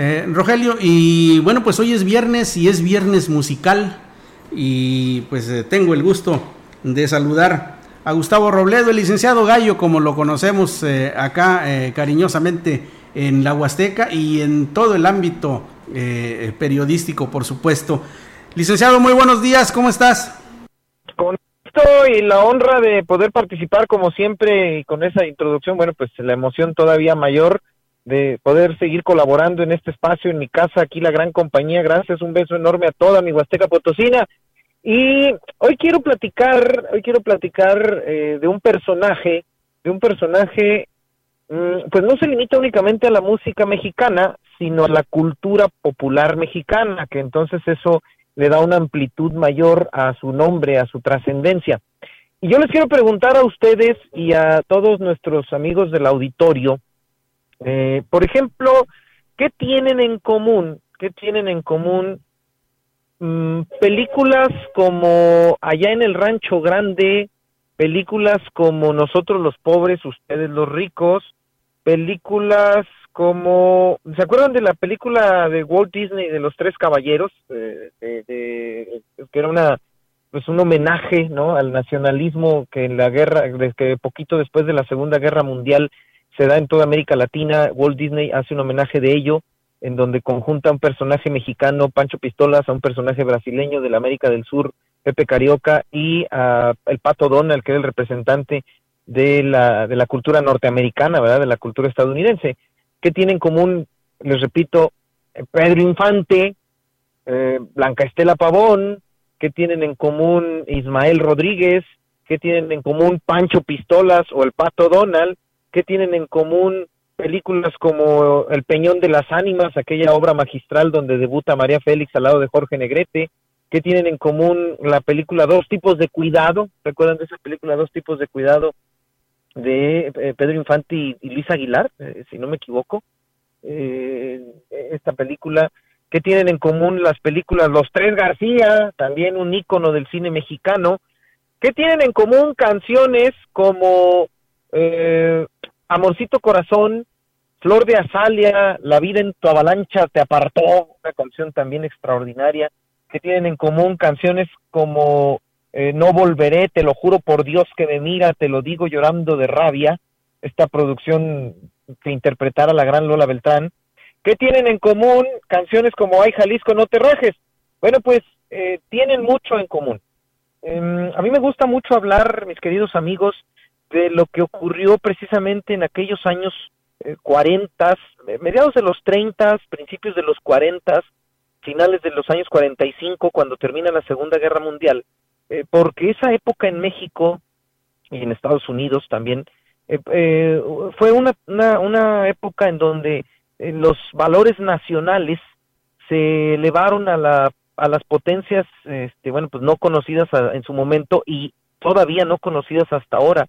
Eh, Rogelio, y bueno, pues hoy es viernes y es viernes musical y pues eh, tengo el gusto de saludar a Gustavo Robledo, el licenciado Gallo, como lo conocemos eh, acá cariñosamente en la Huasteca y en todo el ámbito periodístico, por supuesto. Licenciado, muy buenos días, ¿cómo estás? Con esto y la honra de poder participar como siempre y con esa introducción, bueno, pues la emoción todavía mayor de poder seguir colaborando en este espacio, en mi casa, aquí la gran compañía. Gracias, un beso enorme a toda mi Huasteca Potosina. Y hoy quiero platicar, hoy quiero platicar eh, de un personaje, de un personaje, mm, pues no se limita únicamente a la música mexicana, sino a la cultura popular mexicana, que entonces eso le da una amplitud mayor a su nombre, a su trascendencia. Y yo les quiero preguntar a ustedes y a todos nuestros amigos del auditorio, eh, por ejemplo, ¿qué tienen en común? ¿Qué tienen en común mm, películas como Allá en el Rancho Grande, películas como Nosotros los pobres, ustedes los ricos, películas como ¿se acuerdan de la película de Walt Disney de los tres caballeros eh, que era una pues un homenaje no al nacionalismo que en la guerra que poquito después de la Segunda Guerra Mundial se da en toda América Latina. Walt Disney hace un homenaje de ello, en donde conjunta a un personaje mexicano, Pancho Pistolas, a un personaje brasileño de la América del Sur, Pepe Carioca, y a el Pato Donald, que era el representante de la, de la cultura norteamericana, ¿verdad? De la cultura estadounidense. ¿Qué tienen en común? Les repito, Pedro Infante, eh, Blanca Estela Pavón, ¿qué tienen en común Ismael Rodríguez? ¿Qué tienen en común Pancho Pistolas o el Pato Donald? ¿Qué tienen en común películas como El Peñón de las Ánimas, aquella obra magistral donde debuta María Félix al lado de Jorge Negrete? ¿Qué tienen en común la película Dos tipos de cuidado? ¿Recuerdan de esa película Dos tipos de cuidado de eh, Pedro Infante y, Luis Aguilar, eh, si no me equivoco? Eh, esta película. ¿Qué tienen en común las películas Los Tres García, también un ícono del cine mexicano? ¿Qué tienen en común canciones como eh, Amorcito Corazón, Flor de Azalia, La vida en tu avalancha te apartó, una canción también extraordinaria, que tienen en común canciones como eh, No volveré, te lo juro por Dios que me mira, te lo digo llorando de rabia, esta producción que interpretara la gran Lola Beltrán. ¿Qué tienen en común canciones como Ay Jalisco, no te rajes? Bueno, pues eh, tienen mucho en común. Em, a mí me gusta mucho hablar, mis queridos amigos, de lo que ocurrió precisamente en aquellos años eh, 40, eh, mediados de los 30, principios de los 40, finales de los años 45, cuando termina la Segunda Guerra Mundial, eh, porque esa época en México y en Estados Unidos también eh, fue una, una, una, época en donde los valores nacionales se elevaron a, la, a las potencias, este, bueno, pues no conocidas en su momento y todavía no conocidas hasta ahora.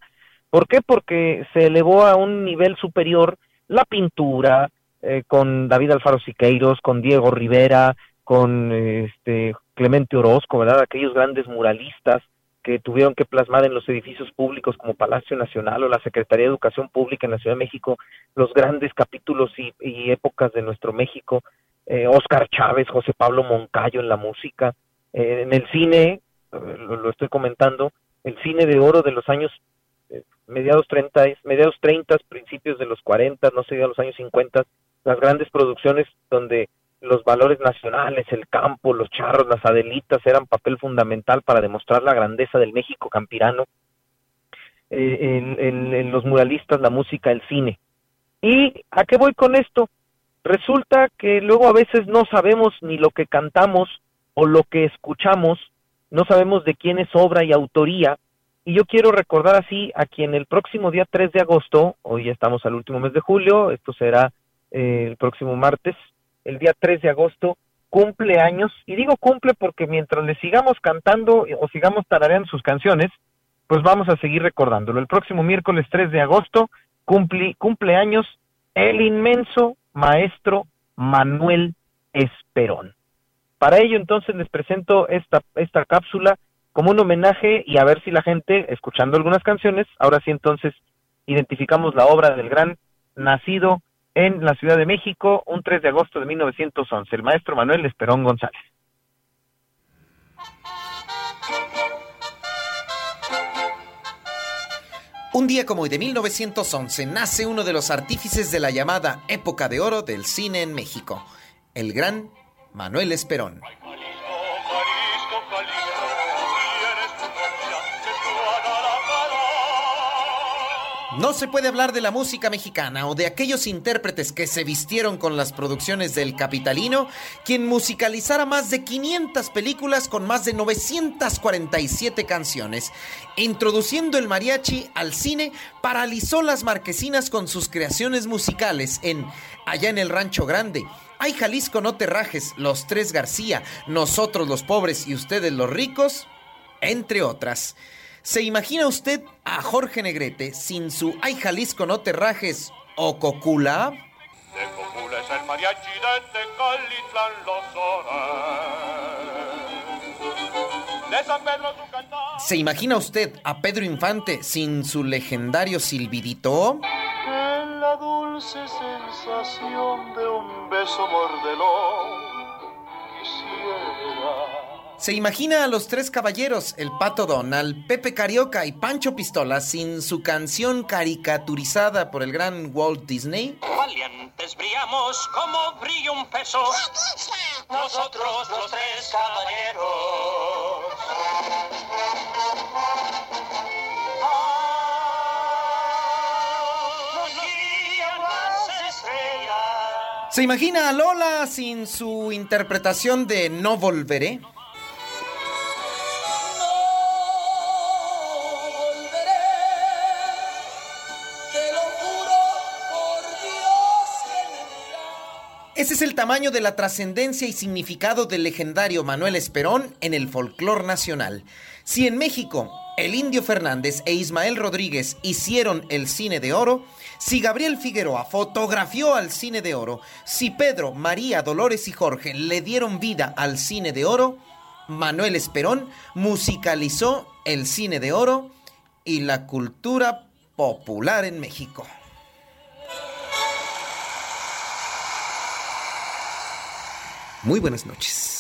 ¿Por qué? Porque se elevó a un nivel superior la pintura, eh, con David Alfaro Siqueiros, con Diego Rivera, con este Clemente Orozco, ¿verdad? Aquellos grandes muralistas que tuvieron que plasmar en los edificios públicos como Palacio Nacional o la Secretaría de Educación Pública en la Ciudad de México los grandes capítulos y, épocas de nuestro México, eh, Oscar Chávez, José Pablo Moncayo en la música, eh, en el cine, lo, lo, estoy comentando, el cine de oro de los años mediados 30, mediados 30, principios de los 40, no sé, a los años 50, las grandes producciones donde los valores nacionales, el campo, los charros, las adelitas eran papel fundamental para demostrar la grandeza del México campirano, eh, en, los muralistas, la música, el cine. ¿Y a qué voy con esto? Resulta que luego a veces no sabemos ni lo que cantamos o lo que escuchamos, no sabemos de quién es obra y autoría, y yo quiero recordar así a quien el próximo día 3 de agosto, hoy ya estamos al último mes de julio, esto será eh, el próximo martes, el día 3 de agosto, cumple años, y digo cumple porque mientras le sigamos cantando o sigamos tarareando sus canciones, pues vamos a seguir recordándolo. El próximo miércoles 3 de agosto cumple, cumple años el inmenso maestro Manuel Esperón. Para ello entonces les presento esta, esta cápsula como un homenaje y a ver si la gente, escuchando algunas canciones, ahora sí entonces identificamos la obra del gran nacido en la Ciudad de México, un 3 de agosto de 1911. El maestro Manuel Esperón González. Un día como hoy de 1911 nace uno de los artífices de la llamada época de oro del cine en México, el gran Manuel Esperón. No se puede hablar de la música mexicana o de aquellos intérpretes que se vistieron con las producciones del Capitalino, quien musicalizara más de 500 películas con más de 947 canciones. Introduciendo el mariachi al cine, paralizó las marquesinas con sus creaciones musicales en Allá en el Rancho Grande, Ay Jalisco no te rajes, Los Tres García, Nosotros los pobres y ustedes los ricos, entre otras. ¿Se imagina usted a Jorge Negrete sin su Ay Jalisco no te rajes o Cocula? De Cocula es el mariachi de Tecalitlán los De San Pedro su cantar. ¿Se imagina usted a Pedro Infante sin su legendario silbidito? En la dulce sensación de un beso mordelón se imagina a los tres caballeros, el Pato Donald, Pepe Carioca y Pancho Pistola sin su canción caricaturizada por el gran Walt Disney. Valientes brillamos como brilla un peso. Nosotros los tres caballeros. ¿Se imagina a Lola sin su interpretación de No Volveré? Ese es el tamaño de la trascendencia y significado del legendario Manuel Esperón en el folclor nacional. Si en México el Indio Fernández e Ismael Rodríguez hicieron el cine de oro, si Gabriel Figueroa fotografió al cine de oro, si Pedro, María, Dolores y Jorge le dieron vida al cine de oro, Manuel Esperón musicalizó el cine de oro y la cultura popular en México. Muy buenas noches.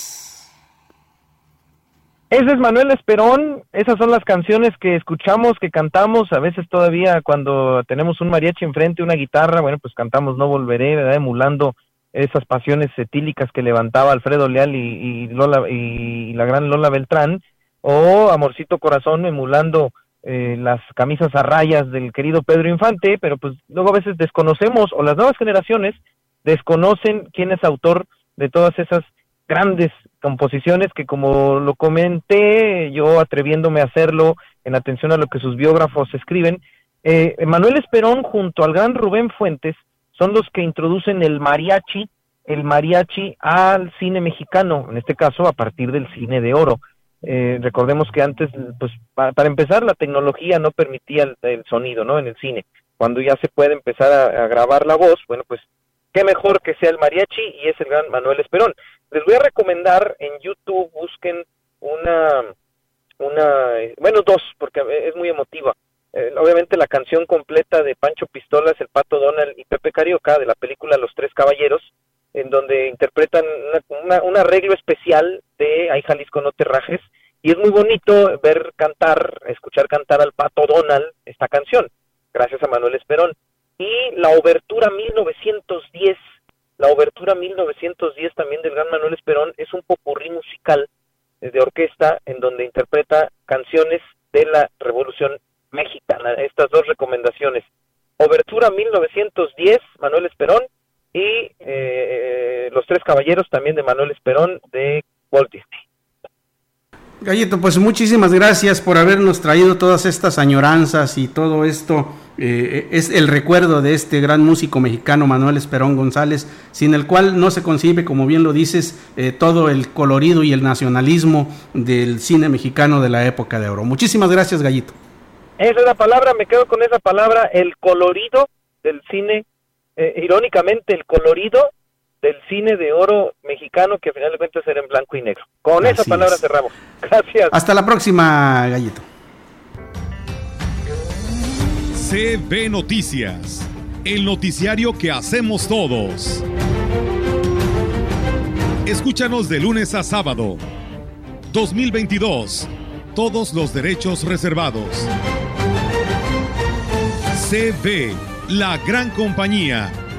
Ese es Manuel Esperón, esas son las canciones que escuchamos, que cantamos, a veces todavía cuando tenemos un mariachi enfrente, una guitarra, bueno, pues cantamos No Volveré, ¿verdad? emulando esas pasiones etílicas que levantaba Alfredo Leal y, Lola y la gran Lola Beltrán, o Amorcito Corazón emulando eh, las camisas a rayas del querido Pedro Infante, pero pues luego a veces desconocemos o las nuevas generaciones desconocen quién es autor de todas esas grandes composiciones que como lo comenté, yo atreviéndome a hacerlo en atención a lo que sus biógrafos escriben, eh, Manuel Esperón junto al gran Rubén Fuentes son los que introducen el mariachi, el mariachi al cine mexicano, en este caso a partir del cine de oro. Eh, recordemos que antes, pues para empezar, la tecnología no permitía el, sonido, ¿no? En el cine. Cuando ya se puede empezar a grabar la voz, bueno, pues qué mejor que sea el mariachi y es el gran Manuel Esperón. Les voy a recomendar en YouTube, busquen una, una, bueno, dos, porque es muy emotiva. Eh, obviamente la canción completa de Pancho Pistolas, el Pato Donald y Pepe Carioca de la película Los Tres Caballeros, en donde interpretan un arreglo especial de Ay Jalisco no te rajes, y es muy bonito ver cantar, escuchar cantar al Pato Donald esta canción, gracias a Manuel Esperón y la obertura 1910, la obertura 1910 también del gran Manuel Esperón es un popurrí musical eh, de orquesta en donde interpreta canciones de la Revolución Mexicana. Estas dos recomendaciones. Obertura 1910, Manuel Esperón, y eh, Los Tres Caballeros también de Manuel Esperón de Walt Disney. Gallito, pues muchísimas gracias por habernos traído todas estas añoranzas y todo esto eh, es el recuerdo de este gran músico mexicano Manuel Esperón González, sin el cual no se concibe, como bien lo dices, eh, todo el colorido y el nacionalismo del cine mexicano de la época de oro. Muchísimas gracias, Gallito. Esa es la palabra, me quedo con esa palabra, el colorido del cine, eh, irónicamente el colorido del cine de oro mexicano que al final de cuentas era en blanco y negro. Con esa palabra cerramos. Gracias. Hasta la próxima, Gallito. CB Noticias, el noticiario que hacemos todos. Escúchanos de lunes a sábado. 2022. Todos los derechos reservados. CB, la gran compañía.